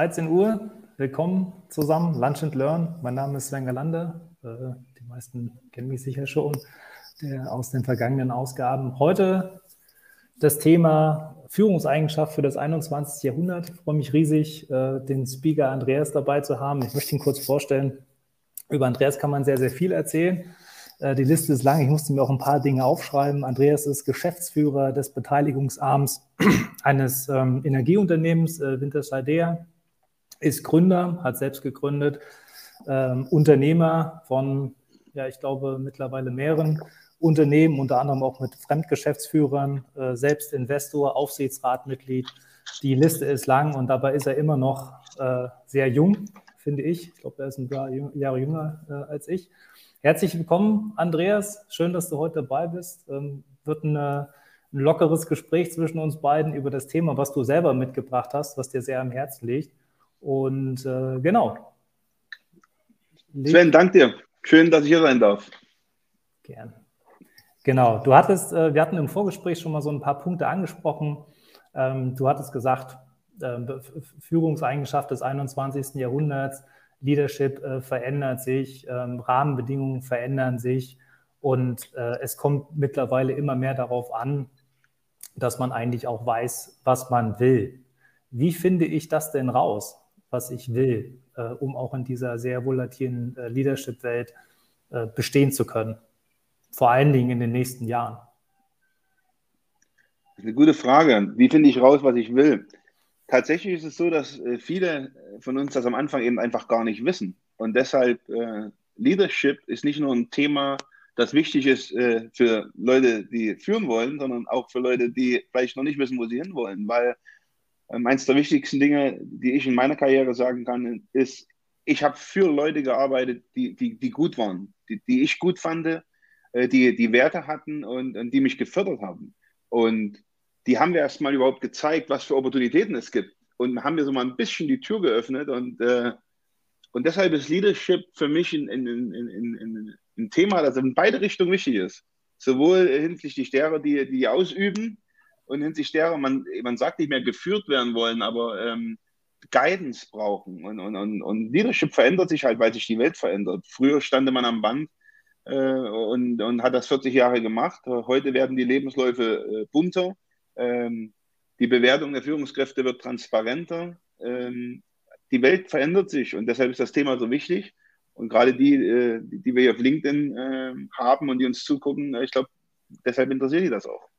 13 Uhr. Willkommen zusammen, Lunch and Learn. Mein Name ist Sven Galande. Äh, die meisten kennen mich sicher schon aus den vergangenen Ausgaben. Heute das Thema Führungseigenschaft für das 21. Jahrhundert. Ich freue mich riesig, äh, den Speaker Andreas dabei zu haben. Ich möchte ihn kurz vorstellen. Über Andreas kann man sehr, sehr viel erzählen. Äh, die Liste ist lang. Ich musste mir auch ein paar Dinge aufschreiben. Andreas ist Geschäftsführer des Beteiligungsarms eines ähm, Energieunternehmens, äh, Winterscheidea, ist Gründer, hat selbst gegründet, ähm, Unternehmer von, ja, ich glaube, mittlerweile mehreren Unternehmen, unter anderem auch mit Fremdgeschäftsführern, äh, selbst Investor, Aufsichtsratmitglied. Die Liste ist lang und dabei ist er immer noch äh, sehr jung, finde ich. Ich glaube, er ist ein paar Jahre jünger äh, als ich. Herzlich willkommen, Andreas. Schön, dass du heute dabei bist. Ähm, wird eine, ein lockeres Gespräch zwischen uns beiden über das Thema, was du selber mitgebracht hast, was dir sehr am Herzen liegt. Und äh, genau. Sven, danke dir. Schön, dass ich hier sein darf. Gern. Genau. Du hattest, äh, wir hatten im Vorgespräch schon mal so ein paar Punkte angesprochen. Ähm, du hattest gesagt, äh, Führungseigenschaft des 21. Jahrhunderts, Leadership äh, verändert sich, ähm, Rahmenbedingungen verändern sich und äh, es kommt mittlerweile immer mehr darauf an, dass man eigentlich auch weiß, was man will. Wie finde ich das denn raus, was ich will, äh, um auch in dieser sehr volatilen äh, Leadership-Welt äh, bestehen zu können? Vor allen Dingen in den nächsten Jahren. Das ist eine gute Frage. Wie finde ich raus, was ich will? Tatsächlich ist es so, dass äh, viele von uns das am Anfang eben einfach gar nicht wissen. Und deshalb äh, Leadership ist nicht nur ein Thema, das wichtig ist äh, für Leute, die führen wollen, sondern auch für Leute, die vielleicht noch nicht wissen, wo sie hinwollen. Weil ähm, eines der wichtigsten Dinge, die ich in meiner Karriere sagen kann, ist, ich habe für Leute gearbeitet, die, die, die gut waren, die, die ich gut fand, äh, die, die Werte hatten und, und die mich gefördert haben. Und die haben wir erstmal überhaupt gezeigt, was für Opportunitäten es gibt. Und haben wir so mal ein bisschen die Tür geöffnet. Und, äh, und deshalb ist Leadership für mich ein, ein, ein, ein, Thema, das in beide Richtungen wichtig ist. Sowohl hinsichtlich derer, die, die ausüben, und hinsichtlich derer, man, man sagt nicht mehr geführt werden wollen, aber ähm, Guidance brauchen. Und, und, und, und Leadership verändert sich halt, weil sich die Welt verändert. Früher stand man am Band äh, und, und hat das 40 Jahre gemacht. Heute werden die Lebensläufe äh, bunter ähm, die Bewertung der Führungskräfte wird transparenter. Ähm, die Welt verändert sich und deshalb ist das Thema so wichtig. Und gerade die, äh, die wir hier auf LinkedIn äh, haben und die uns zugucken, äh, ich glaube, deshalb interessiert die das auch.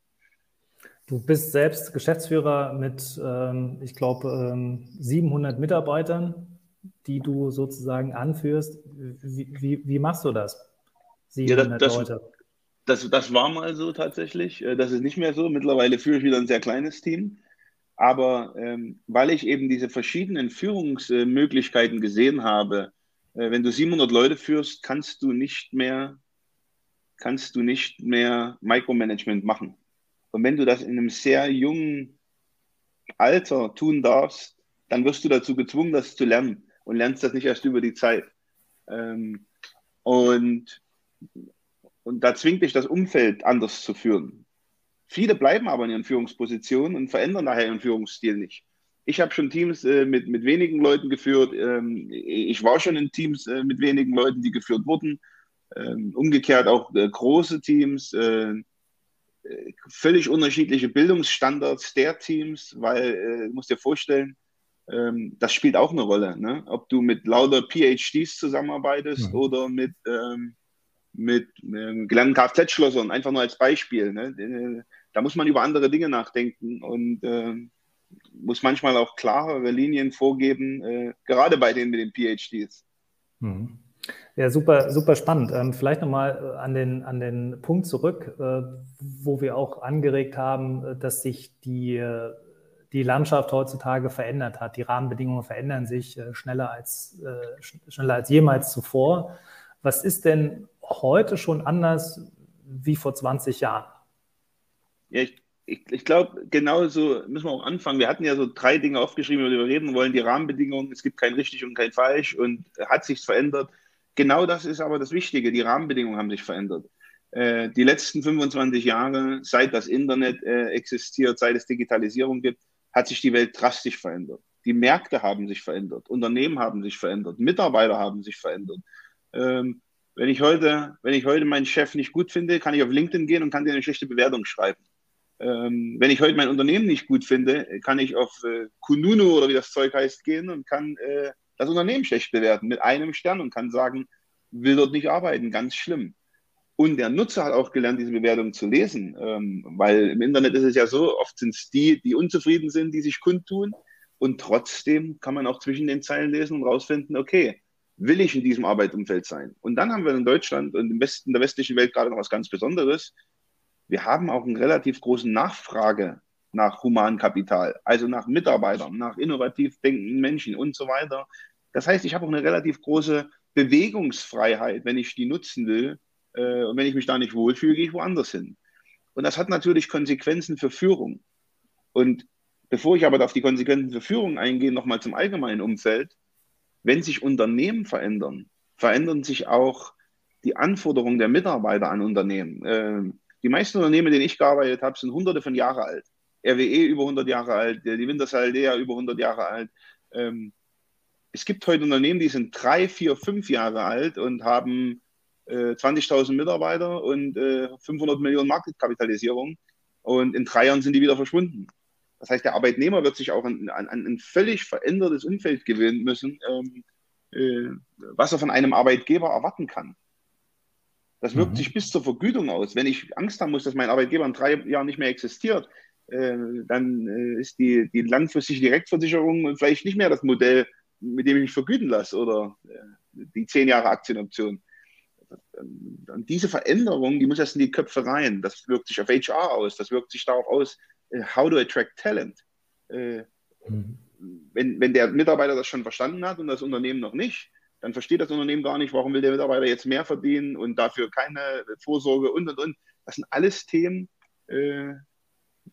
Du bist selbst Geschäftsführer mit, ähm, ich glaube, ähm, 700 Mitarbeitern, die du sozusagen anführst. Wie, wie, wie machst du das? 700 ja, das, Leute das, das war mal so tatsächlich. Äh, das ist nicht mehr so. Mittlerweile führe ich wieder ein sehr kleines Team. Aber ähm, weil ich eben diese verschiedenen Führungsmöglichkeiten gesehen habe, äh, wenn du 700 Leute führst, kannst du nicht mehr, kannst du nicht mehr Micromanagement machen. Und wenn du das in einem sehr jungen Alter tun darfst, dann wirst du dazu gezwungen, das zu lernen und lernst das nicht erst über die Zeit. Ähm, und und da zwingt dich das Umfeld anders zu führen. Viele bleiben aber in ihren Führungspositionen und verändern daher ihren Führungsstil nicht. Ich habe schon Teams äh, mit, mit wenigen Leuten geführt. Ähm, ich war schon in Teams äh, mit wenigen Leuten, die geführt wurden. Ähm, umgekehrt auch äh, große Teams, äh, völlig unterschiedliche Bildungsstandards der Teams, weil äh, du musst dir vorstellen, ähm, das spielt auch eine Rolle. Ne? Ob du mit lauter PhDs zusammenarbeitest ja. oder mit ähm, mit ähm, gelernten Kfz-Schlossern, einfach nur als Beispiel. Ne? Äh, da muss man über andere Dinge nachdenken und äh, muss manchmal auch klarere Linien vorgeben, äh, gerade bei denen mit den PhDs. Mhm. Ja, super, super spannend. Ähm, vielleicht nochmal äh, an den, an den Punkt zurück, äh, wo wir auch angeregt haben, äh, dass sich die, die Landschaft heutzutage verändert hat. Die Rahmenbedingungen verändern sich schneller als, schneller als jemals zuvor. Was ist denn heute schon anders wie vor 20 Jahren? Ja, ich, ich, ich glaube, genau so müssen wir auch anfangen. Wir hatten ja so drei Dinge aufgeschrieben, über die wir reden wollen. Die Rahmenbedingungen, es gibt kein richtig und kein falsch und hat sich verändert. Genau das ist aber das Wichtige. Die Rahmenbedingungen haben sich verändert. Äh, die letzten 25 Jahre, seit das Internet äh, existiert, seit es Digitalisierung gibt, hat sich die Welt drastisch verändert. Die Märkte haben sich verändert, Unternehmen haben sich verändert, Mitarbeiter haben sich verändert. Ähm, wenn ich heute, wenn ich heute meinen Chef nicht gut finde, kann ich auf LinkedIn gehen und kann dir eine schlechte Bewertung schreiben. Ähm, wenn ich heute mein Unternehmen nicht gut finde, kann ich auf äh, Kununu oder wie das Zeug heißt gehen und kann äh, das Unternehmen schlecht bewerten mit einem Stern und kann sagen, will dort nicht arbeiten, ganz schlimm. Und der Nutzer hat auch gelernt, diese Bewertung zu lesen, ähm, weil im Internet ist es ja so, oft sind es die, die unzufrieden sind, die sich kundtun. Und trotzdem kann man auch zwischen den Zeilen lesen und rausfinden, okay, will ich in diesem Arbeitsumfeld sein? Und dann haben wir in Deutschland und im Westen, in der westlichen Welt gerade noch was ganz Besonderes. Wir haben auch eine relativ große Nachfrage nach Humankapital, also nach Mitarbeitern, nach innovativ denkenden Menschen und so weiter. Das heißt, ich habe auch eine relativ große Bewegungsfreiheit, wenn ich die nutzen will. Äh, und wenn ich mich da nicht wohlfühle, gehe ich woanders hin. Und das hat natürlich Konsequenzen für Führung. Und bevor ich aber auf die Konsequenzen für Führung eingehe, nochmal zum allgemeinen Umfeld. Wenn sich Unternehmen verändern, verändern sich auch die Anforderungen der Mitarbeiter an Unternehmen. Äh, die meisten Unternehmen, denen ich gearbeitet habe, sind hunderte von Jahren alt. RWE über 100 Jahre alt, die Wintershall Lea über 100 Jahre alt. Ähm, es gibt heute Unternehmen, die sind drei, vier, fünf Jahre alt und haben äh, 20.000 Mitarbeiter und äh, 500 Millionen Marktkapitalisierung. Und in drei Jahren sind die wieder verschwunden. Das heißt, der Arbeitnehmer wird sich auch an, an, an ein völlig verändertes Umfeld gewöhnen müssen, ähm, äh, was er von einem Arbeitgeber erwarten kann. Das wirkt mhm. sich bis zur Vergütung aus. Wenn ich Angst haben muss, dass mein Arbeitgeber in drei Jahren nicht mehr existiert, äh, dann äh, ist die, die langfristige Direktversicherung vielleicht nicht mehr das Modell, mit dem ich mich vergüten lasse oder äh, die zehn Jahre Aktienoption. Und diese Veränderung, die muss erst in die Köpfe rein. Das wirkt sich auf HR aus, das wirkt sich darauf aus, how to attract talent. Mhm. Wenn, wenn der Mitarbeiter das schon verstanden hat und das Unternehmen noch nicht, dann versteht das Unternehmen gar nicht, warum will der Mitarbeiter jetzt mehr verdienen und dafür keine Vorsorge und und und. Das sind alles Themen,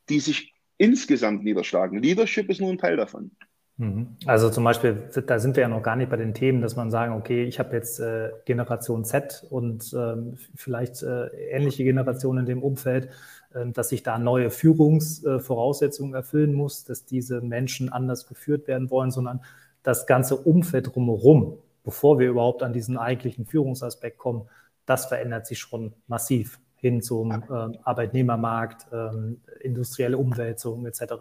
die sich insgesamt niederschlagen. Leadership ist nur ein Teil davon. Mhm. Also zum Beispiel, da sind wir ja noch gar nicht bei den Themen, dass man sagen, okay, ich habe jetzt äh, Generation Z und ähm, vielleicht äh, ähnliche Generationen in dem Umfeld, äh, dass ich da neue Führungsvoraussetzungen erfüllen muss, dass diese Menschen anders geführt werden wollen, sondern das ganze Umfeld drumherum, bevor wir überhaupt an diesen eigentlichen Führungsaspekt kommen, das verändert sich schon massiv hin zum äh, Arbeitnehmermarkt, äh, industrielle Umwälzung etc.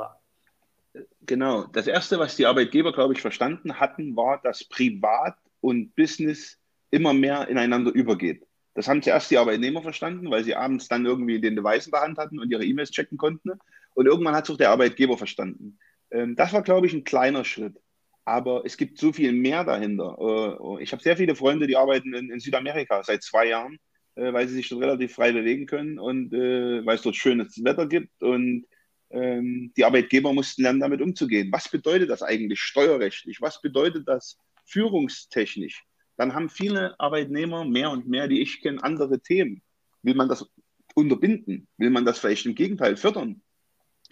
Genau. Das Erste, was die Arbeitgeber, glaube ich, verstanden hatten, war, dass Privat und Business immer mehr ineinander übergeht. Das haben zuerst die Arbeitnehmer verstanden, weil sie abends dann irgendwie den Device in der Hand hatten und ihre E-Mails checken konnten. Und irgendwann hat es auch der Arbeitgeber verstanden. Ähm, das war, glaube ich, ein kleiner Schritt. Aber es gibt so viel mehr dahinter. Äh, ich habe sehr viele Freunde, die arbeiten in, Südamerika seit zwei Jahren, äh, weil sie sich dort relativ frei bewegen können und äh, weil es dort schönes Wetter gibt. Und ähm, die Arbeitgeber mussten lernen, damit umzugehen. Was bedeutet das eigentlich steuerrechtlich? Was bedeutet das führungstechnisch? Dann haben viele Arbeitnehmer mehr und mehr, die ich kenne, andere Themen. Will man das unterbinden? Will man das vielleicht im Gegenteil fördern?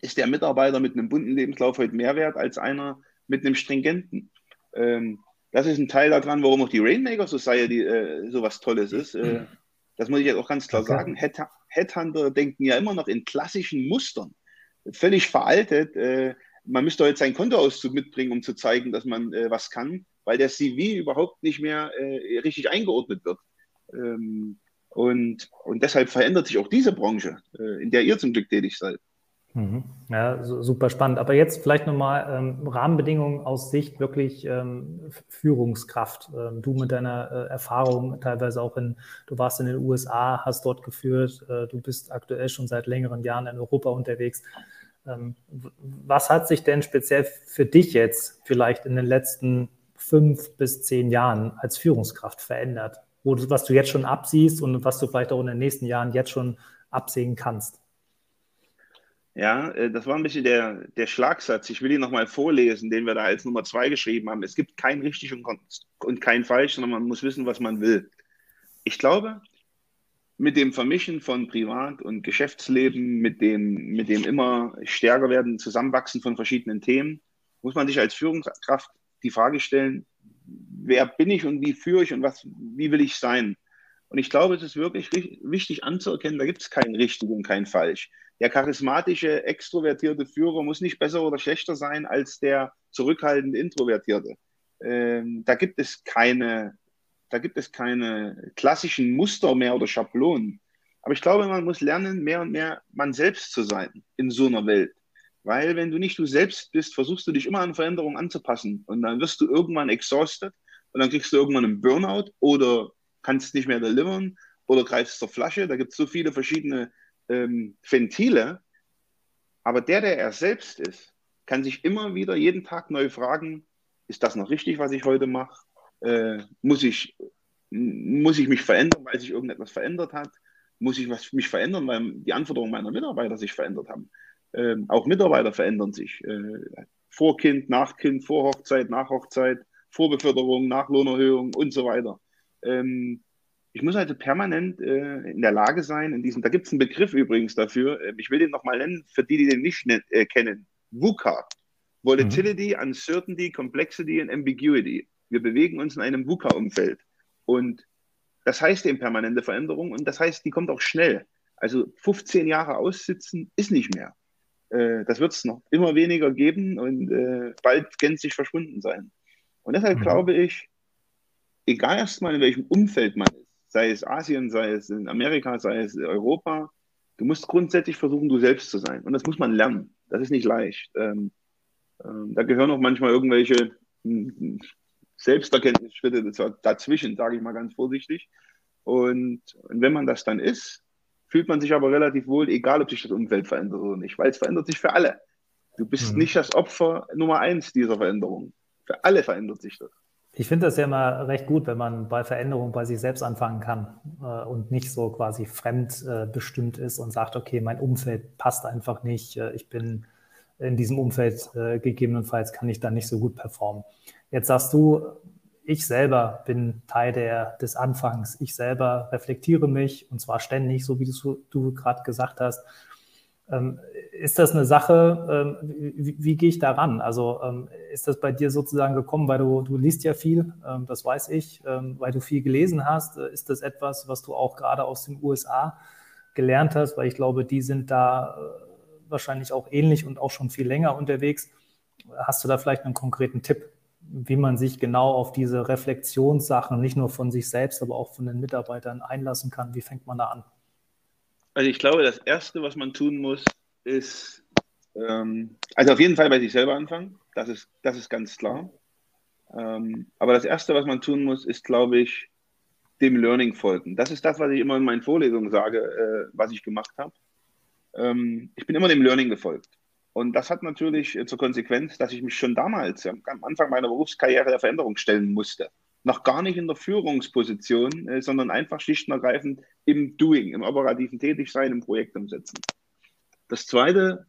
Ist der Mitarbeiter mit einem bunten Lebenslauf heute mehr wert als einer mit einem stringenten? Ähm, das ist ein Teil daran, warum auch die Rainmaker Society äh, so was Tolles ist. Äh, das muss ich jetzt auch ganz klar okay. sagen. Head Headhunter denken ja immer noch in klassischen Mustern völlig veraltet. Äh, man müsste heute seinen Kontoauszug mitbringen, um zu zeigen, dass man äh, was kann, weil der CV überhaupt nicht mehr äh, richtig eingeordnet wird. Ähm, und, und deshalb verändert sich auch diese Branche, in der ihr zum Glück tätig seid. Mhm. Ja, super spannend. Aber jetzt vielleicht nochmal ähm, Rahmenbedingungen aus Sicht wirklich ähm, Führungskraft. Ähm, du mit deiner äh, Erfahrung, teilweise auch in, du warst in den USA, hast dort geführt, äh, du bist aktuell schon seit längeren Jahren in Europa unterwegs. Ähm, was hat sich denn speziell für dich jetzt vielleicht in den letzten fünf bis zehn Jahren als Führungskraft verändert? Wo du, was du jetzt schon absiehst und was du vielleicht auch in den nächsten Jahren jetzt schon absehen kannst? Ja, äh, das war ein bisschen der, der Schlagsatz. Ich will ihn nochmal vorlesen, den wir da als Nummer zwei geschrieben haben. Es gibt kein richtig und, kein falsch, sondern man muss wissen, was man will. Ich glaube, mit dem Vermischen von Privat- und Geschäftsleben, mit dem, mit dem immer stärker werden, Zusammenwachsen von verschiedenen Themen, muss man sich als Führungskraft die Frage stellen, wer bin ich und wie führe ich und was, wie will ich sein? Und ich glaube, es ist wirklich wichtig anzuerkennen, da gibt es kein richtig und kein falsch. Der charismatische, extrovertierte Führer muss nicht besser oder schlechter sein als der zurückhaltende, introvertierte. Ähm, da gibt es keine, da gibt es keine klassischen Muster mehr oder Schablonen. Aber ich glaube, man muss lernen, mehr und mehr man selbst zu sein in so einer Welt. Weil wenn du nicht du selbst bist, versuchst du dich immer an Veränderungen anzupassen. Und dann wirst du irgendwann exhausted und dann kriegst du irgendwann einen Burnout oder kannst nicht mehr delivern oder greifst zur Flasche. Da gibt es so viele verschiedene ähm, Ventile. Aber der, der er selbst ist, kann sich immer wieder jeden Tag neu fragen, ist das noch richtig, was ich heute mache? Äh, muss, ich, muss ich mich verändern, weil sich irgendetwas verändert hat? Muss ich was, mich verändern, weil die Anforderungen meiner Mitarbeiter sich verändert haben? Äh, auch Mitarbeiter verändern sich. Äh, vor Kind, nach Kind, vor Hochzeit, nach Hochzeit, vor Beförderung, nach Lohnerhöhung und so weiter. Ähm, ich muss also permanent äh, in der Lage sein, in diesem, da gibt es einen Begriff übrigens dafür, äh, ich will den nochmal nennen, für die, die den nicht äh, kennen, VUCA. Volatility, mhm. Uncertainty, Complexity und Ambiguity. Wir bewegen uns in einem VUCA-Umfeld. Und das heißt eben permanente Veränderung und das heißt, die kommt auch schnell. Also 15 Jahre aussitzen ist nicht mehr. Äh, das wird es noch immer weniger geben und äh, bald gänzlich verschwunden sein. Und deshalb mhm. glaube ich, egal erstmal in welchem Umfeld man ist, sei es Asien, sei es in Amerika, sei es Europa. Du musst grundsätzlich versuchen, du selbst zu sein. Und das muss man lernen. Das ist nicht leicht. Ähm, ähm, da gehören auch manchmal irgendwelche hm, Selbsterkenntnisschritte dazwischen, sage ich mal ganz vorsichtig. Und, und wenn man das dann ist, fühlt man sich aber relativ wohl, egal ob sich das Umfeld verändert oder nicht, weil es verändert sich für alle. Du bist mhm. nicht das Opfer Nummer eins dieser Veränderung. Für alle verändert sich das. Ich finde das ja immer recht gut, wenn man bei Veränderungen bei sich selbst anfangen kann äh, und nicht so quasi fremd äh, ist und sagt, okay, mein Umfeld passt einfach nicht, äh, ich bin in diesem Umfeld äh, gegebenenfalls kann ich da nicht so gut performen. Jetzt sagst du, ich selber bin Teil der, des Anfangs. Ich selber reflektiere mich und zwar ständig, so wie du, du gerade gesagt hast. Ähm, ist das eine Sache, ähm, wie, wie, gehe ich da ran? Also ähm, ist das bei dir sozusagen gekommen, weil du, du liest ja viel, das weiß ich, weil du viel gelesen hast? Äh, ist das etwas, was du auch gerade aus den USA gelernt hast? Weil ich glaube, die sind da äh, wahrscheinlich auch ähnlich und auch schon viel länger unterwegs. Hast du da vielleicht einen konkreten Tipp, wie man sich genau auf diese Reflexionssachen, nicht nur von sich selbst, aber auch von den Mitarbeitern einlassen kann? Wie fängt man da an? Also ich glaube, das Erste, was man tun muss, ist, ähm, also auf jeden Fall bei sich selber anfangen. Das ist, das ist ganz klar. Ähm, aber das Erste, was man tun muss, ist, glaube ich, dem Learning folgen. Das ist das, was ich immer in meinen Vorlesungen sage, äh, was ich gemacht habe. Ähm, ich bin immer dem Learning gefolgt. Und das hat natürlich äh, zur Konsequenz, dass ich mich schon damals, am Anfang meiner Berufskarriere der Veränderung stellen musste noch gar nicht in der Führungsposition, äh, sondern einfach schlicht und ergreifend im Doing, im operativen Tätigsein, im Projekt umsetzen. Das Zweite,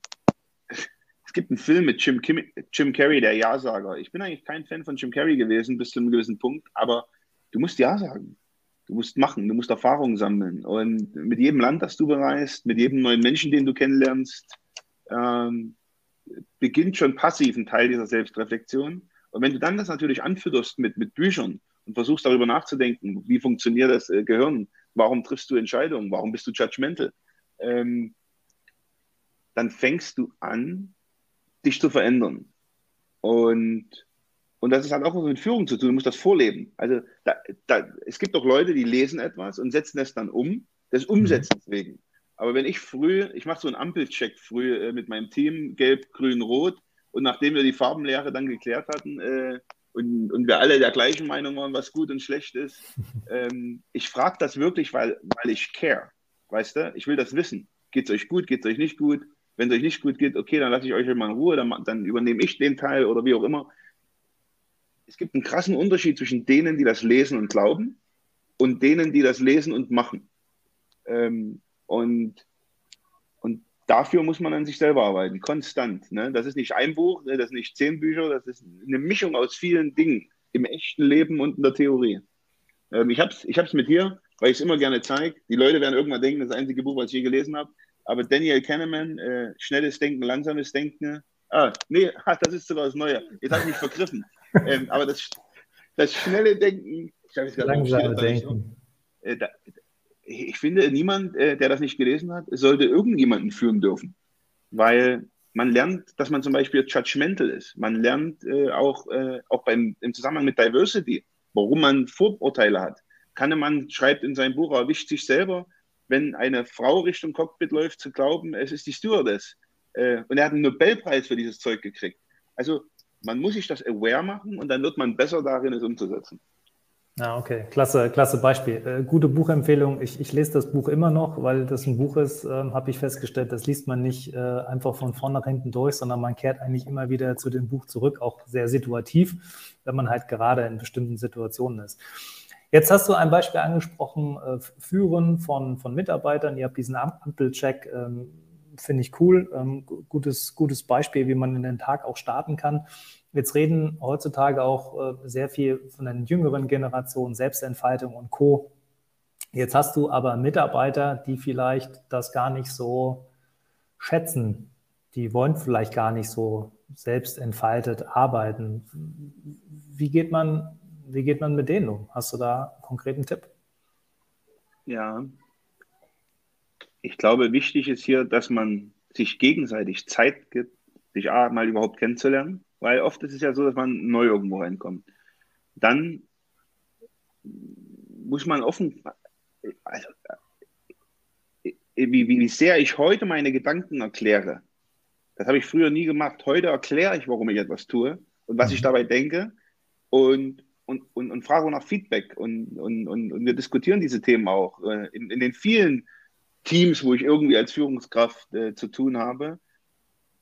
es gibt einen Film mit Jim, Kim, Jim Carrey, der Ja-Sager. Ich bin eigentlich kein Fan von Jim Carrey gewesen bis zu einem gewissen Punkt, aber du musst Ja sagen. Du musst machen, du musst Erfahrungen sammeln. Und mit jedem Land, das du bereist, mit jedem neuen Menschen, den du kennenlernst, ähm, beginnt schon passiv ein Teil dieser Selbstreflexion. Und wenn du dann das natürlich anfütterst mit, mit Büchern und versuchst darüber nachzudenken, wie funktioniert das äh, Gehirn, warum triffst du Entscheidungen, warum bist du judgmental, ähm, dann fängst du an, dich zu verändern. Und, und das ist halt auch was mit Führung zu tun, du musst das vorleben. Also da, da, es gibt doch Leute, die lesen etwas und setzen es dann um, des Umsetzens wegen. Aber wenn ich früh, ich mache so einen Ampelcheck früh äh, mit meinem Team, gelb, grün, rot, und nachdem wir die Farbenlehre dann geklärt hatten äh, und, und wir alle der gleichen Meinung waren, was gut und schlecht ist, ähm, ich frage das wirklich, weil, weil ich care. Weißt du? Ich will das wissen. Geht es euch gut? Geht es euch nicht gut? Wenn es euch nicht gut geht, okay, dann lasse ich euch mal in Ruhe, dann, dann übernehme ich den Teil oder wie auch immer. Es gibt einen krassen Unterschied zwischen denen, die das lesen und glauben und denen, die das lesen und machen. Ähm, und dafür muss man an sich selber arbeiten, konstant. Ne? Das ist nicht ein Buch, ne? das sind nicht zehn Bücher, das ist eine Mischung aus vielen Dingen im echten Leben und in der Theorie. Ähm, ich habe es ich mit hier, weil ich es immer gerne zeige. Die Leute werden irgendwann denken, das, ist das einzige Buch, was ich je gelesen habe. Aber Daniel Kahneman, äh, schnelles Denken, langsames Denken. Ah, nee, das ist sogar das Neue. Jetzt habe ich mich vergriffen. ähm, aber das, das schnelle Denken, ich habe es gerade Langsame Denken. Äh, da, ich finde, niemand, der das nicht gelesen hat, sollte irgendjemanden führen dürfen. Weil man lernt, dass man zum Beispiel judgmental ist. Man lernt äh, auch, äh, auch beim, im Zusammenhang mit Diversity, warum man Vorurteile hat. Kahnemann schreibt in seinem Buch, er erwischt sich selber, wenn eine Frau Richtung Cockpit läuft, zu glauben, es ist die Stewardess. Äh, und er hat einen Nobelpreis für dieses Zeug gekriegt. Also man muss sich das aware machen und dann wird man besser darin, es umzusetzen. Ja, okay, klasse, klasse Beispiel. Äh, gute Buchempfehlung. Ich, ich lese das Buch immer noch, weil das ein Buch ist, äh, habe ich festgestellt, das liest man nicht äh, einfach von vorn nach hinten durch, sondern man kehrt eigentlich immer wieder zu dem Buch zurück, auch sehr situativ, wenn man halt gerade in bestimmten Situationen ist. Jetzt hast du ein Beispiel angesprochen, äh, Führen von, von Mitarbeitern. Ihr habt diesen Ampelcheck, ähm, finde ich cool. Ähm, gutes, gutes Beispiel, wie man in den Tag auch starten kann. Jetzt reden heutzutage auch äh, sehr viel von den jüngeren Generationen, Selbstentfaltung und Co. Jetzt hast du aber Mitarbeiter, die vielleicht das gar nicht so schätzen. Die wollen vielleicht gar nicht so selbstentfaltet arbeiten. Wie geht man, wie geht man mit denen um? Hast du da einen konkreten Tipp? Ja, ich glaube, wichtig ist hier, dass man sich gegenseitig Zeit gibt, sich mal überhaupt kennenzulernen weil oft ist es ja so, dass man neu irgendwo reinkommt. Dann muss man offen, also, wie, wie sehr ich heute meine Gedanken erkläre, das habe ich früher nie gemacht. Heute erkläre ich, warum ich etwas tue und was ich mhm. dabei denke und, und, und, und frage nach Feedback. Und, und, und, und wir diskutieren diese Themen auch äh, in, in den vielen Teams, wo ich irgendwie als Führungskraft äh, zu tun habe.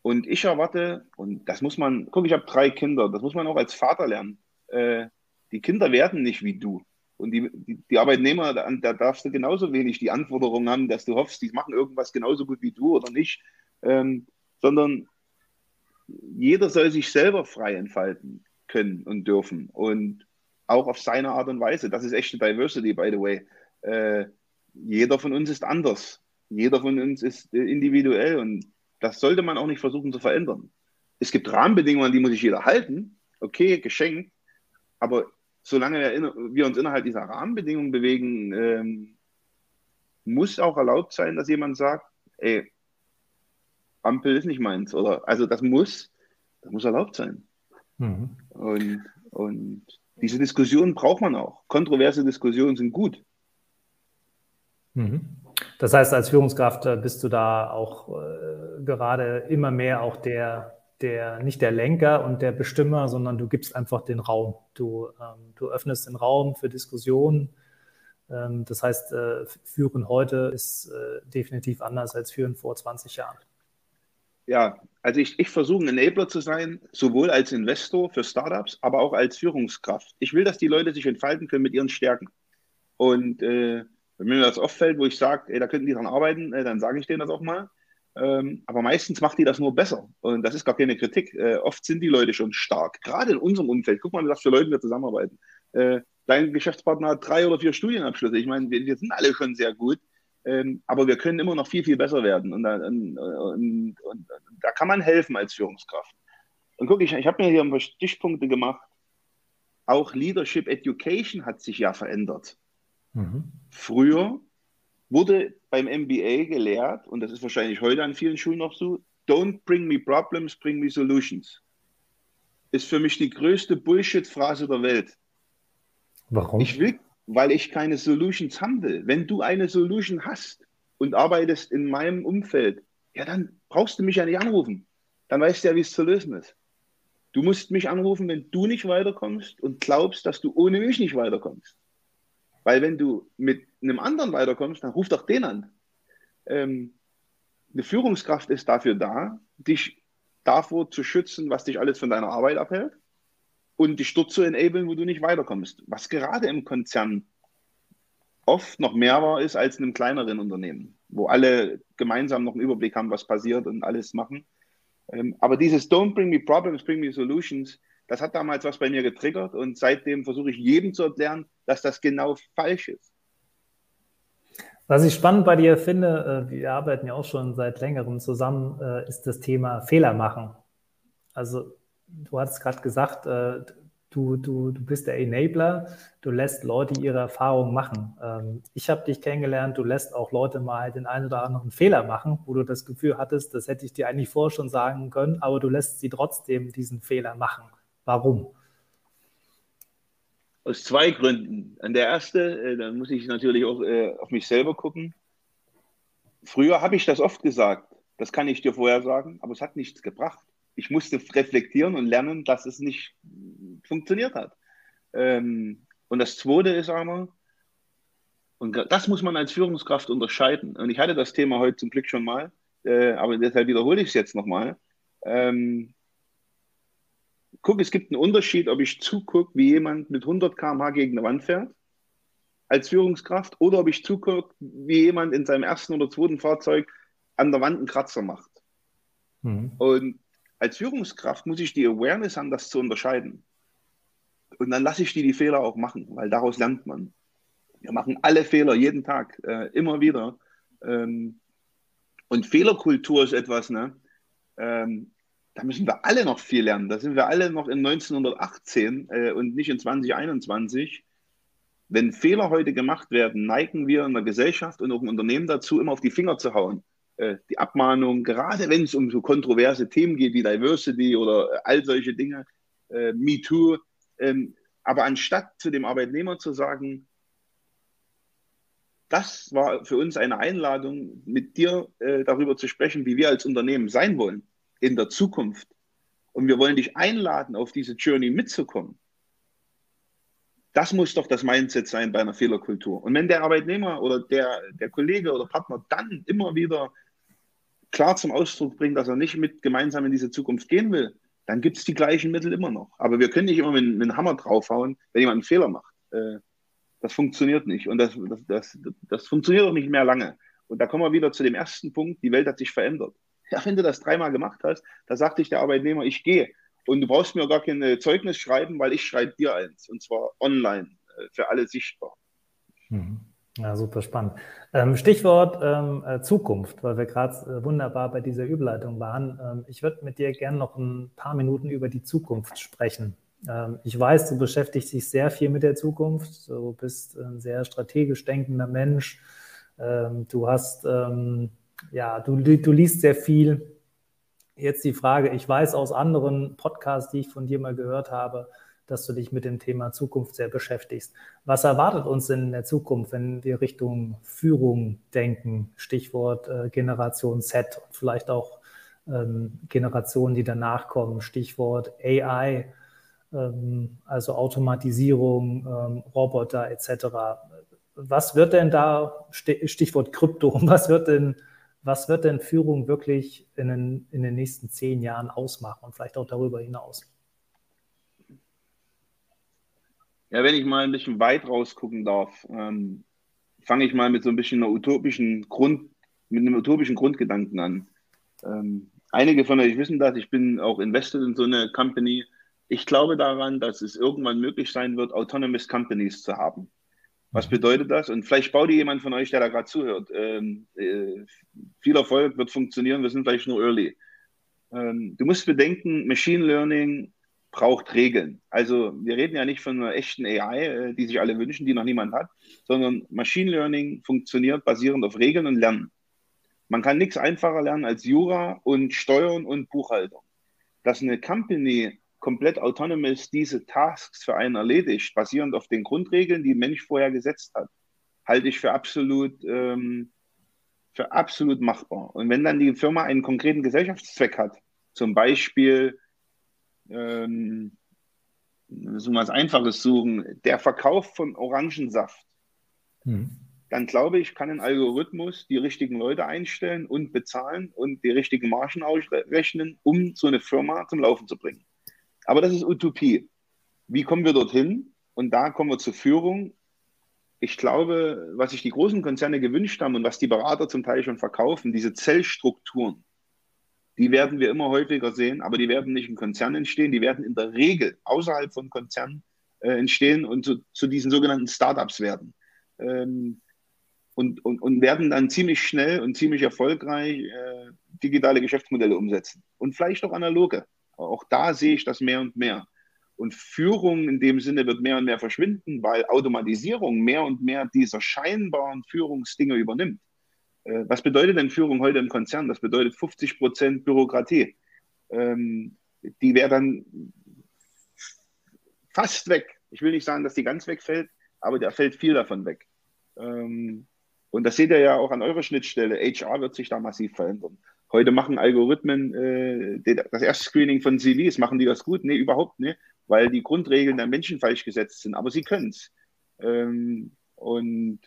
Und ich erwarte, und das muss man, guck, ich habe drei Kinder, das muss man auch als Vater lernen. Äh, die Kinder werden nicht wie du. Und die, die, die Arbeitnehmer, da, da, darfst du genauso wenig die Anforderungen haben, dass du hoffst, die machen irgendwas genauso gut wie du oder nicht, ähm, sondern jeder soll sich selber frei entfalten können und dürfen. Und auch auf seine Art und Weise. Das ist echte Diversity, by the way. Äh, jeder von uns ist anders. Jeder von uns ist äh, individuell und das sollte man auch nicht versuchen zu verändern. Es gibt Rahmenbedingungen, die muss sich jeder halten. Okay, geschenkt. Aber solange wir, uns innerhalb dieser Rahmenbedingungen bewegen, ähm, muss auch erlaubt sein, dass jemand sagt, ey, Ampel ist nicht meins. Oder also das muss, das muss erlaubt sein. Mhm. Und, und diese Diskussion braucht man auch. Kontroverse Diskussionen sind gut. Mhm. Das heißt, als Führungskraft äh, bist du da auch äh, gerade immer mehr auch der, der, nicht der Lenker und der Bestimmer, sondern du gibst einfach den Raum. Du, ähm, du öffnest den Raum für Diskussionen. Ähm, das heißt, äh, Führen heute ist äh, definitiv anders als Führen vor 20 Jahren. Ja, also ich, ich versuche ein Enabler zu sein, sowohl als Investor für Startups, aber auch als Führungskraft. Ich will, dass die Leute sich entfalten können mit ihren Stärken. Und äh, wenn mir das auffällt, wo ich sage, da könnten die dran arbeiten, äh, dann sage ich denen das auch mal. Ähm, aber meistens macht die das nur besser. Und das ist gar keine Kritik. Äh, oft sind die Leute schon stark. Gerade in unserem Umfeld. Guck mal, was für Leuten wir zusammenarbeiten. Äh, dein Geschäftspartner hat drei oder vier Studienabschlüsse. Ich meine, wir, wir sind alle schon sehr gut. Ähm, aber wir können immer noch viel, viel besser werden. Und da, und, und, und, da kann man helfen als Führungskraft. Und guck, ich, ich habe mir hier ein paar Stichpunkte gemacht. Auch Leadership Education hat sich ja verändert. Mhm. Früher wurde beim MBA gelehrt, und das ist wahrscheinlich heute an vielen Schulen noch so, don't bring me problems, bring me solutions. Ist für mich die größte Bullshit-Phrase der Welt. Warum? Ich will, weil ich keine Solutions haben will. Wenn du eine Solution hast und arbeitest in meinem Umfeld, ja, dann brauchst du mich ja nicht anrufen. Dann weißt du ja, wie es zu lösen ist. Du musst mich anrufen, wenn du nicht weiterkommst und glaubst, dass du ohne mich nicht weiterkommst. Weil wenn du mit einem anderen weiterkommst, dann ruf doch den an. Ähm, eine Führungskraft ist dafür da, dich davor zu schützen, was dich alles von deiner Arbeit abhält und dich dort zu enablen, wo du nicht weiterkommst. Was gerade im Konzern oft noch mehr war, ist als in einem kleineren Unternehmen, wo alle gemeinsam noch einen Überblick haben, was passiert und alles machen. Ähm, aber dieses Don't bring me problems, bring me solutions, das hat damals was bei mir getriggert und seitdem versuche ich jedem zu erklären, dass das genau falsch ist. Was ich spannend bei dir finde, äh, wir arbeiten ja auch schon seit längerem zusammen, äh, ist das Thema Fehler machen. Also du hast gerade gesagt, äh, du, du, du bist der Enabler, du lässt Leute ihre Erfahrungen machen. Ähm, ich habe dich kennengelernt, du lässt auch Leute mal den einen oder anderen Fehler machen, wo du das Gefühl hattest, das hätte ich dir eigentlich vorher schon sagen können, aber du lässt sie trotzdem diesen Fehler machen. Warum? Aus zwei Gründen. An der erste, äh, da muss ich natürlich auch äh, auf mich selber gucken. Früher habe ich das oft gesagt, das kann ich dir vorher sagen, aber es hat nichts gebracht ich musste reflektieren und lernen, dass es nicht funktioniert hat. Ähm, und das Zweite ist aber, und das muss man als Führungskraft unterscheiden. Und ich hatte das Thema heute zum Glück schon mal, äh, aber deshalb wiederhole ich es jetzt nochmal. Ähm, guck, es gibt einen Unterschied, ob ich zugucke, wie jemand mit 100 km/h gegen eine Wand fährt, als Führungskraft, oder ob ich zugucke, wie jemand in seinem ersten oder zweiten Fahrzeug an der Wand einen Kratzer macht. Mhm. Und als Führungskraft muss ich die Awareness haben, das zu unterscheiden. Und dann lasse ich die die Fehler auch machen, weil daraus lernt man. Wir machen alle Fehler jeden Tag, äh, immer wieder. Ähm, und Fehlerkultur ist etwas, ne? Ähm, da müssen wir alle noch viel lernen. Da sind wir alle noch in 1918 äh, und nicht in 2021. Wenn Fehler heute gemacht werden, neigen wir in der Gesellschaft und auch im Unternehmen dazu, immer auf die Finger zu hauen. Äh, die Abmahnung, gerade wenn es um so kontroverse Themen geht wie Diversity oder äh, all solche Dinge, äh, MeToo. Ähm, aber anstatt zu dem Arbeitnehmer zu sagen, das war für uns eine Einladung, mit dir äh, darüber zu sprechen, wie wir als Unternehmen sein wollen in der Zukunft. Und wir wollen dich einladen, auf diese Journey mitzukommen. Das muss doch das Mindset sein bei einer Fehlerkultur. Und wenn der Arbeitnehmer oder der, der Kollege oder Partner dann immer wieder klar zum Ausdruck bringt, dass er nicht mit gemeinsam in diese Zukunft gehen will, dann gibt es die gleichen Mittel immer noch. Aber wir können nicht immer mit, mit einem Hammer draufhauen, wenn jemand einen Fehler macht. Äh, das funktioniert nicht. Und das, das, das, das funktioniert auch nicht mehr lange. Und da kommen wir wieder zu dem ersten Punkt, die Welt hat sich verändert. Ja, wenn du das dreimal gemacht hast, da sagt dich der Arbeitnehmer, ich gehe. Und du brauchst mir gar kein Zeugnis schreiben, weil ich schreibe dir eins. Und zwar online, äh, für alle sichtbar. Mhm. Ja, super spannend. Ähm, Stichwort ähm, äh, Zukunft, weil wir gerade äh, wunderbar bei dieser Überleitung waren. Ähm, ich würde mit dir gerne noch ein paar Minuten über die Zukunft sprechen. Ich weiß, du beschäftigst dich sehr viel mit der Zukunft. Du bist ein sehr strategisch denkender Mensch. Du hast, ja, du, du liest sehr viel. Jetzt die Frage, ich weiß aus anderen Podcasts, die ich von dir mal gehört habe, dass du dich mit dem Thema Zukunft sehr beschäftigst. Was erwartet uns in der Zukunft, wenn wir Richtung Führung denken? Stichwort äh, Generation Z und vielleicht auch ähm, Generationen, die danach kommen. Stichwort AI, ähm, also Automatisierung, ähm, Roboter etc. Was wird denn da, Stichwort Krypto, was wird denn, was wird denn Führung wirklich in den, in den nächsten zehn Jahren ausmachen und vielleicht auch darüber hinaus? Ja, wenn ich mal ein bisschen weit rausgucken darf, ähm, fange ich mal mit so ein bisschen einer utopischen Grund, mit einem utopischen Grundgedanken an. Ähm, einige von euch wissen das, ich bin auch invested in so eine Company. Ich glaube daran, dass es irgendwann möglich sein wird, autonomous Companies zu haben. Was bedeutet das? Und vielleicht baut ihr jemand von euch, der da gerade zuhört. Ähm, äh, viel Erfolg wird funktionieren, wir sind vielleicht nur early. Ähm, du musst bedenken, Machine Learning braucht Regeln. Also wir reden ja nicht von einer echten AI, äh, die sich alle wünschen, die noch niemand hat, sondern Machine Learning funktioniert basierend auf Regeln und Lernen. Man kann nichts einfacher lernen als Jura und Steuern und Buchhaltung. Dass eine Company komplett autonomous diese Tasks für einen erledigt, basierend auf den Grundregeln, die Mensch vorher gesetzt hat, halte ich für absolut, ähm, für absolut machbar. Und wenn dann die Firma einen konkreten Gesellschaftszweck hat, zum Beispiel ähm, so was Einfaches suchen, der Verkauf von Orangensaft, hm. dann glaube ich, kann ein Algorithmus die richtigen Leute einstellen und bezahlen und die richtigen Margen ausrechnen, um so eine Firma zum Laufen zu bringen. Aber das ist Utopie. Wie kommen wir dorthin? Und da kommen wir zur Führung. Ich glaube, was sich die großen Konzerne gewünscht haben und was die Berater zum Teil schon verkaufen, diese Zellstrukturen, die werden wir immer häufiger sehen, aber die werden nicht in Konzernen entstehen, die werden in der Regel außerhalb von Konzernen äh, entstehen und zu, zu, diesen sogenannten Startups werden. Ähm, und, und, und werden dann ziemlich schnell und ziemlich erfolgreich äh, digitale Geschäftsmodelle umsetzen. Und vielleicht auch analoge. Auch da sehe ich das mehr und mehr. Und Führung in dem Sinne wird mehr und mehr verschwinden, weil Automatisierung mehr und mehr dieser scheinbaren Führungsdinge übernimmt. Äh, was bedeutet denn Führung heute im Konzern? Das bedeutet 50 Prozent Bürokratie. Ähm, die wäre dann fast weg. Ich will nicht sagen, dass die ganz wegfällt, aber da fällt viel davon weg. Ähm, und das seht ihr ja auch an eurer Schnittstelle. HR wird sich da massiv verändern. Heute machen Algorithmen äh, das erste Screening von CVs. Machen die das gut? Nee, überhaupt nicht, weil die Grundregeln der Menschen falsch gesetzt sind. Aber sie können es. Ähm, und,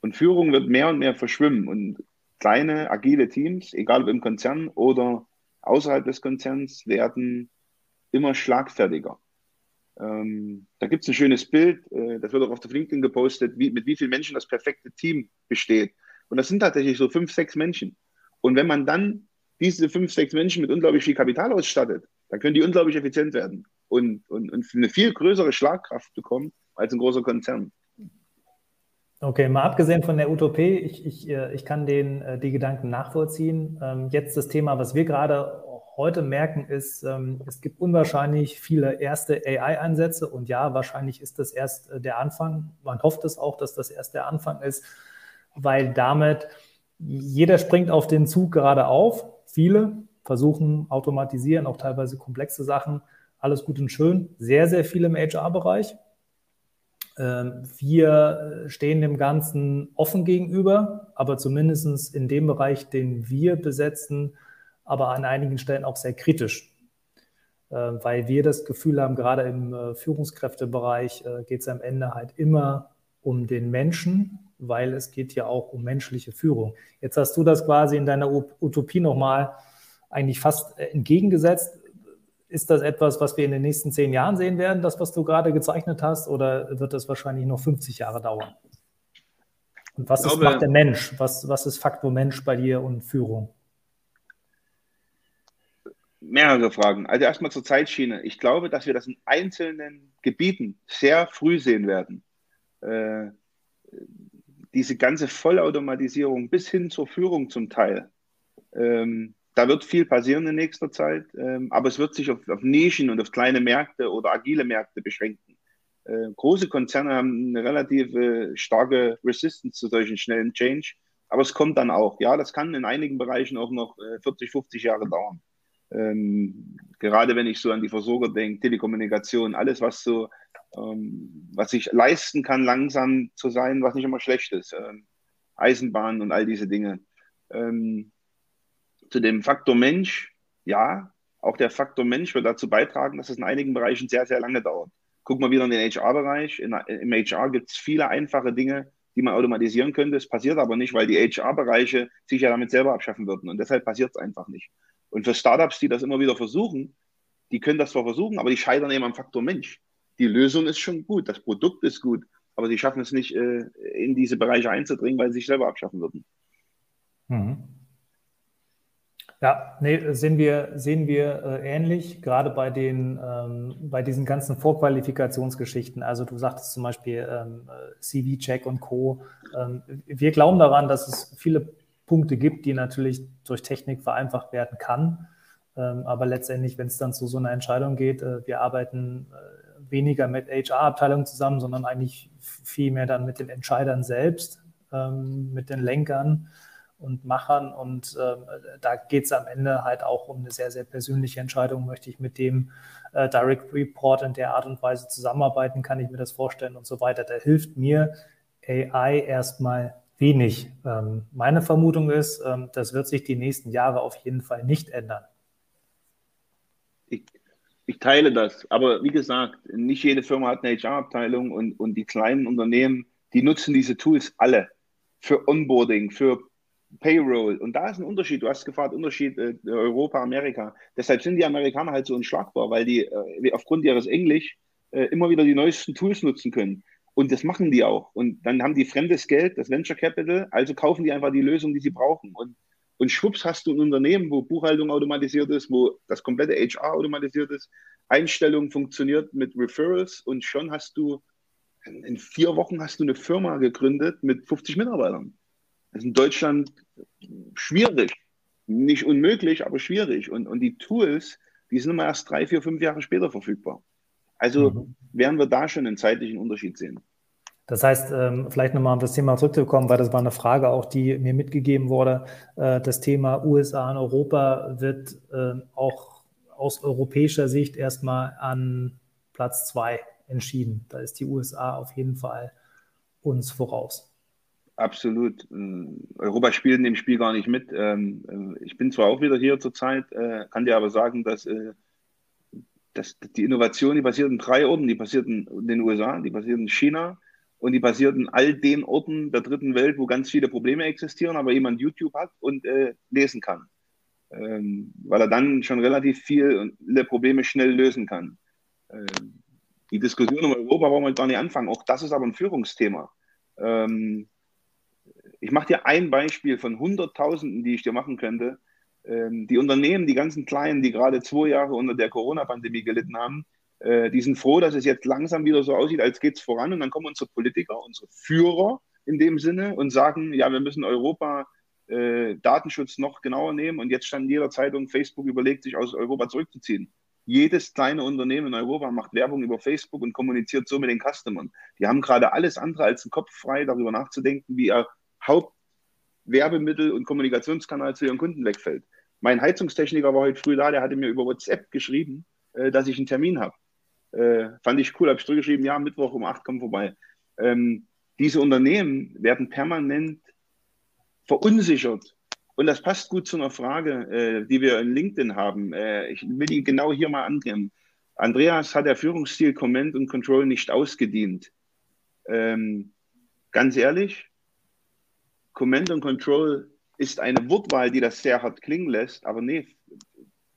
und Führung wird mehr und mehr verschwimmen. Und kleine, agile Teams, egal ob im Konzern oder außerhalb des Konzerns, werden immer schlagfertiger. Ähm, da gibt es ein schönes Bild, äh, das wird auch auf der LinkedIn gepostet, wie, mit wie vielen Menschen das perfekte Team besteht. Und das sind tatsächlich so fünf, sechs Menschen. Und wenn man dann diese fünf, sechs Menschen mit unglaublich viel Kapital ausstattet, dann können die unglaublich effizient werden und, und, und eine viel größere Schlagkraft bekommen als ein großer Konzern. Okay, mal abgesehen von der Utopie, ich, ich, äh, ich kann den, äh, die Gedanken nachvollziehen. Ähm, jetzt das Thema, was wir gerade heute merken, ist, ähm, es gibt unwahrscheinlich viele erste AI-Einsätze und ja, wahrscheinlich ist das erst äh, der Anfang. Man hofft es auch, dass das erst der Anfang ist, weil damit jeder springt auf den Zug gerade auf. Viele versuchen automatisieren, auch teilweise komplexe Sachen. Alles gut und schön. Sehr, sehr viel im HR-Bereich. Ähm, wir stehen dem Ganzen offen gegenüber, aber zumindest in dem Bereich, den wir besetzen, aber an einigen Stellen auch sehr kritisch, äh, weil wir das Gefühl haben, gerade im äh, Führungskräftebereich äh, geht es am Ende halt immer um den Menschen, weil es geht ja auch um menschliche Führung. Jetzt hast du das quasi in deiner Utopie nochmal eigentlich fast entgegengesetzt. Ist das etwas, was wir in den nächsten zehn Jahren sehen werden, das, was du gerade gezeichnet hast, oder wird das wahrscheinlich noch 50 Jahre dauern? Und was glaube, ist, macht der Mensch? Was, was ist Faktor Mensch bei dir und Führung? mehrere Fragen. Also erstmal zur Zeitschiene. Ich glaube, dass wir das in einzelnen Gebieten sehr früh sehen werden. Äh, diese ganze Vollautomatisierung bis hin zur Führung zum Teil. Ähm, da wird viel passieren in nächster Zeit, ähm, aber es wird sich auf, auf, Nischen und auf kleine Märkte oder agile Märkte beschränken. Äh, große Konzerne haben eine relativ starke Resistance zu solchen schnellen Change, aber es kommt dann auch. Ja, das kann in einigen Bereichen auch noch 40, äh, 50 Jahre dauern. Ähm, gerade wenn ich so an die Versorger denke, Telekommunikation, alles, was so, ähm, was ich leisten kann, langsam zu sein, was nicht immer schlecht ist. Ähm, Eisenbahn und all diese Dinge. Ähm, zu dem Faktor Mensch, ja, auch der Faktor Mensch wird dazu beitragen, dass es in einigen Bereichen sehr, sehr lange dauert. Gucken wir wieder in den HR-Bereich. Im HR gibt es viele einfache Dinge, die man automatisieren könnte. Es passiert aber nicht, weil die HR-Bereiche sich ja damit selber abschaffen würden. Und deshalb passiert es einfach nicht. Und für Startups, die das immer wieder versuchen, die können das zwar versuchen, aber die scheitern eben am Faktor Mensch. Die Lösung ist schon gut, das Produkt ist gut, aber sie schaffen es nicht, äh, in diese Bereiche einzudringen, weil sie sich selber abschaffen würden. Mhm. Ja, nee, sehen wir, sehen wir äh, ähnlich, gerade bei den, ähm, bei diesen ganzen Vorqualifikationsgeschichten. Also du sagtest zum Beispiel ähm, CV-Check und Co. Ähm, wir glauben daran, dass es viele Punkte gibt, die natürlich durch Technik vereinfacht werden kann. Ähm, aber letztendlich, wenn es dann zu so einer Entscheidung geht, äh, wir arbeiten äh, weniger mit HR-Abteilungen zusammen, sondern eigentlich viel mehr dann mit den Entscheidern selbst, ähm, mit den Lenkern und Machern. Und äh, da geht es am Ende halt auch um eine sehr, sehr persönliche Entscheidung. Möchte ich mit dem äh, Direct Report in der Art und Weise zusammenarbeiten? Kann ich mir das vorstellen und so weiter? Da hilft mir AI erstmal wenig. Ähm, meine Vermutung ist, ähm, das wird sich die nächsten Jahre auf jeden Fall nicht ändern. Ich, ich teile das. Aber wie gesagt, nicht jede Firma hat eine HR-Abteilung und, und die kleinen Unternehmen, die nutzen diese Tools alle für Onboarding, für Payroll. Und da ist ein Unterschied. Du hast gefragt, Unterschied äh, Europa, Amerika. Deshalb sind die Amerikaner halt so unschlagbar, weil die äh, aufgrund ihres Englisch äh, immer wieder die neuesten Tools nutzen können. Und das machen die auch. Und dann haben die fremdes Geld, das Venture Capital, also kaufen die einfach die Lösung, die sie brauchen. Und, und schwupps hast du ein Unternehmen, wo Buchhaltung automatisiert ist, wo das komplette HR automatisiert ist, Einstellung funktioniert mit Referrals und schon hast du, in vier Wochen hast du eine Firma gegründet mit 50 Mitarbeitern. Das ist in Deutschland schwierig. Nicht unmöglich, aber schwierig. Und, und die Tools, die sind immer erst drei, vier, fünf Jahre später verfügbar. Also mhm. werden wir da schon einen zeitlichen Unterschied sehen. Das heißt, ähm, vielleicht nochmal auf das Thema zurückzukommen, weil das war eine Frage auch, die mir mitgegeben wurde. Äh, das Thema USA und Europa wird äh, auch aus europäischer Sicht erstmal an Platz zwei entschieden. Da ist die USA auf jeden Fall uns voraus. Absolut. Europa spielt in dem Spiel gar nicht mit. Ähm, äh, ich bin zwar auch wieder hier zurzeit, kann dir aber sagen, dass, dass die Innovation, die passiert in drei Orten. Die passiert in den USA, die passiert in China und die passiert in all den Orten der dritten Welt, wo ganz viele Probleme existieren, aber jemand YouTube hat und äh, lesen kann. Ähm, weil er dann schon relativ viele Probleme schnell lösen kann. Ähm, die Diskussion um Europa wollen wir gar nicht anfangen. Auch das ist aber ein Führungsthema. Ähm, ich mache dir ein Beispiel von Hunderttausenden, die ich dir machen könnte. Ähm, die Unternehmen, die ganzen Kleinen, die gerade zwei Jahre unter der Corona-Pandemie gelitten haben, äh, die sind froh, dass es jetzt langsam wieder so aussieht, als geht es voran. Und dann kommen unsere Politiker, unsere Führer in dem Sinne und sagen, ja, wir müssen Europa äh, Datenschutz noch genauer nehmen. Und jetzt stand in jeder Zeitung, Facebook überlegt sich aus Europa zurückzuziehen. Jedes kleine Unternehmen in Europa macht Werbung über Facebook und kommuniziert so mit den Customern. Die haben gerade alles andere als den Kopf frei, darüber nachzudenken, wie ihr Hauptwerbemittel und Kommunikationskanal zu ihren Kunden wegfällt. Mein Heizungstechniker war heute früh da, der hatte mir über WhatsApp geschrieben, äh, dass ich einen Termin habe. Äh, fand ich cool, habe ich zurückgeschrieben, ja, Mittwoch um 8 komm vorbei. Ähm, diese Unternehmen werden permanent verunsichert. Und das passt gut zu einer Frage, äh, die wir in LinkedIn haben. Äh, ich will die genau hier mal angeben. Andreas hat der Führungsstil Command und Control nicht ausgedient. Ähm, ganz ehrlich, Command und Control ist eine Wortwahl, die das sehr hart klingen lässt, aber nee,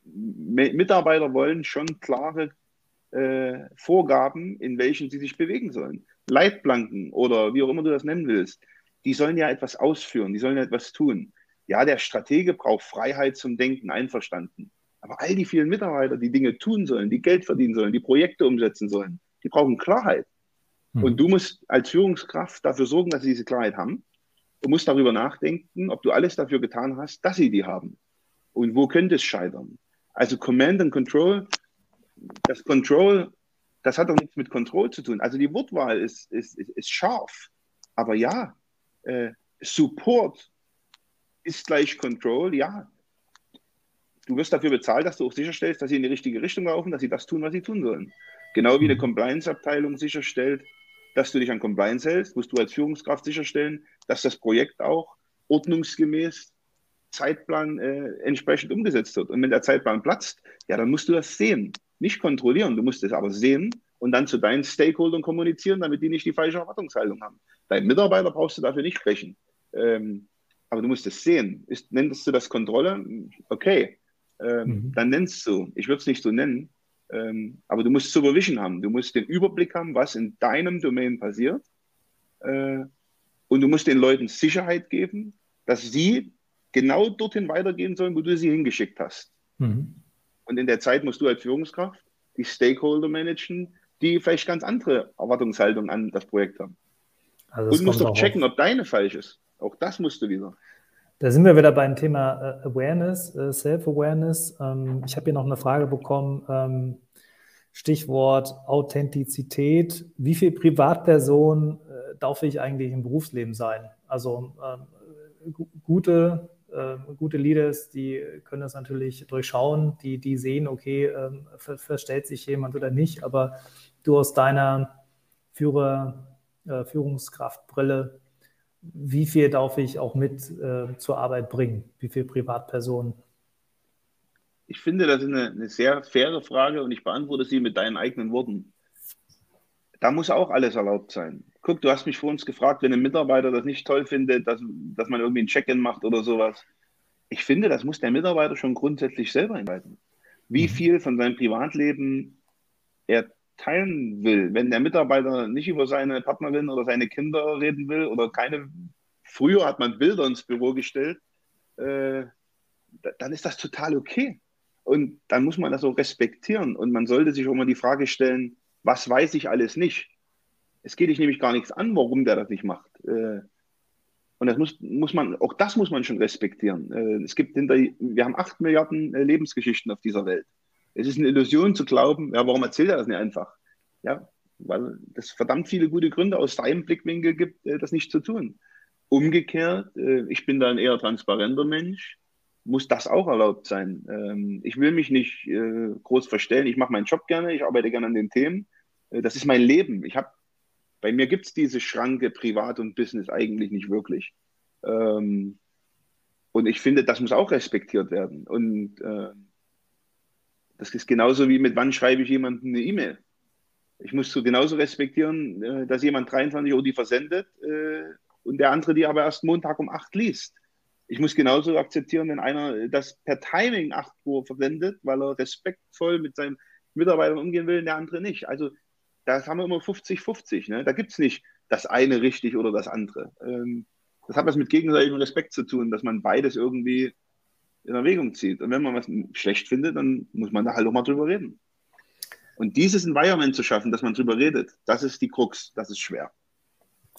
Mitarbeiter wollen schon klare äh, Vorgaben, in welchen sie sich bewegen sollen. Leitplanken oder wie auch immer du das nennen willst, die sollen ja etwas ausführen, die sollen ja etwas tun. Ja, der Stratege braucht Freiheit zum Denken, einverstanden. Aber all die vielen Mitarbeiter, die Dinge tun sollen, die Geld verdienen sollen, die Projekte umsetzen sollen, die brauchen Klarheit. Hm. Und du musst als Führungskraft dafür sorgen, dass sie diese Klarheit haben. Du musst darüber nachdenken, ob du alles dafür getan hast, dass sie die haben. Und wo könnte es scheitern? Also Command and Control das Control, das hat doch nichts mit Control zu tun. Also die Wortwahl ist, ist, ist, ist scharf. Aber ja, äh, Support ist gleich Control, ja. Du wirst dafür bezahlt, dass du auch sicherstellst, dass sie in die richtige Richtung laufen, dass sie das tun, was sie tun sollen. Genau wie eine mhm. Compliance-Abteilung sicherstellt, dass du dich an Compliance hältst, musst du als Führungskraft sicherstellen, dass das Projekt auch ordnungsgemäß Zeitplan äh, entsprechend umgesetzt wird. Und wenn der Zeitplan platzt, ja, dann musst du das sehen nicht kontrollieren, du musst es aber sehen und dann zu deinen Stakeholdern kommunizieren, damit die nicht die falsche Erwartungshaltung haben. Dein Mitarbeiter brauchst du dafür nicht sprechen. Ähm, aber du musst es sehen. Ist, nennst du das Kontrolle? Okay, ähm, mhm. dann nennst du. Ich würde es nicht so nennen, ähm, aber du musst Supervision haben. Du musst den Überblick haben, was in deinem Domain passiert. Äh, und du musst den Leuten Sicherheit geben, dass sie genau dorthin weitergehen sollen, wo du sie hingeschickt hast. Mhm. Und in der Zeit musst du als Führungskraft die Stakeholder managen, die vielleicht ganz andere Erwartungshaltungen an das Projekt haben. Also und musst doch checken, auf. ob deine falsch ist. Auch das musst du wieder. Da sind wir wieder beim Thema äh, Awareness, äh, Self-Awareness. Ähm, ich habe hier noch eine Frage bekommen. Ähm, Stichwort Authentizität. Wie viel Privatperson äh, darf ich eigentlich im Berufsleben sein? Also ähm, gute äh, gute Leaders, die können das natürlich durchschauen, die, die sehen, okay, äh, ver verstellt sich jemand oder nicht, aber du aus deiner Führer, äh, Führungskraftbrille, wie viel darf ich auch mit äh, zur Arbeit bringen? Wie viel Privatpersonen? Ich finde, das ist eine, eine sehr faire Frage und ich beantworte sie mit deinen eigenen Worten. Da muss auch alles erlaubt sein guck, du hast mich vor uns gefragt, wenn ein Mitarbeiter das nicht toll findet, dass, dass man irgendwie ein Check-in macht oder sowas. Ich finde, das muss der Mitarbeiter schon grundsätzlich selber entscheiden. Wie mhm. viel von seinem Privatleben er teilen will. Wenn der Mitarbeiter nicht über seine Partnerin oder seine Kinder reden will oder keine, früher hat man Bilder ins Büro gestellt, äh, dann ist das total okay. Und dann muss man das auch respektieren. Und man sollte sich auch mal die Frage stellen, was weiß ich alles nicht? Es geht dich nämlich gar nichts an, warum der das nicht macht. Äh, und das muss, muss man, auch das muss man schon respektieren. Äh, es gibt hinter, wir haben acht Milliarden äh, Lebensgeschichten auf dieser Welt. Es ist eine Illusion zu glauben, ja, warum erzählt er das nicht einfach? Ja, weil es verdammt viele gute Gründe aus deinem Blickwinkel gibt, das nicht zu tun. Umgekehrt, ich bin da ein eher transparenter Mensch, muss das auch erlaubt sein. Ähm, ich will mich nicht groß verstellen. Ich mache meinen Job gerne, ich arbeite gerne an den Themen. Das ist mein Leben. Ich habe, bei mir gibt es diese Schranke Privat und Business eigentlich nicht wirklich. Ähm, und ich finde, das muss auch respektiert werden. Und das ist genauso wie mit wann schreibe ich jemandem eine E-Mail ich muss so genauso respektieren, äh, dass jemand 23 Uhr die versendet äh, und der andere die aber erst Montag um 8 liest. Ich muss genauso akzeptieren, wenn einer das per Timing 8 Uhr versendet, weil er respektvoll mit seinen Mitarbeitern umgehen will, der andere nicht. Also da haben wir immer 50-50. Ne? Da gibt es nicht das eine richtig oder das andere. Ähm, das hat was mit gegenseitigem Respekt zu tun, dass man beides irgendwie in Erwägung zieht. Und wenn man was schlecht findet, dann muss man da halt auch mal drüber reden. Und dieses Environment zu schaffen, dass man drüber redet, das ist die Krux, das ist schwer.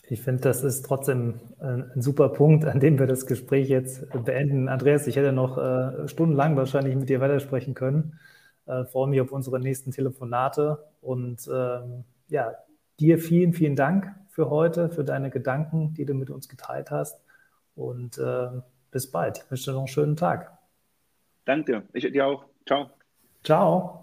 Ich finde, das ist trotzdem ein, super Punkt, an dem wir das Gespräch jetzt beenden. Andreas, ich hätte noch äh, stundenlang wahrscheinlich mit dir weitersprechen können. Äh, freue mich auf unsere nächsten Telefonate und ähm, ja, dir vielen, vielen Dank für heute, für deine Gedanken, die du mit uns geteilt hast und äh, bis bald. Ich wünsche dir noch einen schönen Tag. Danke, ich dir auch. Ciao. Ciao.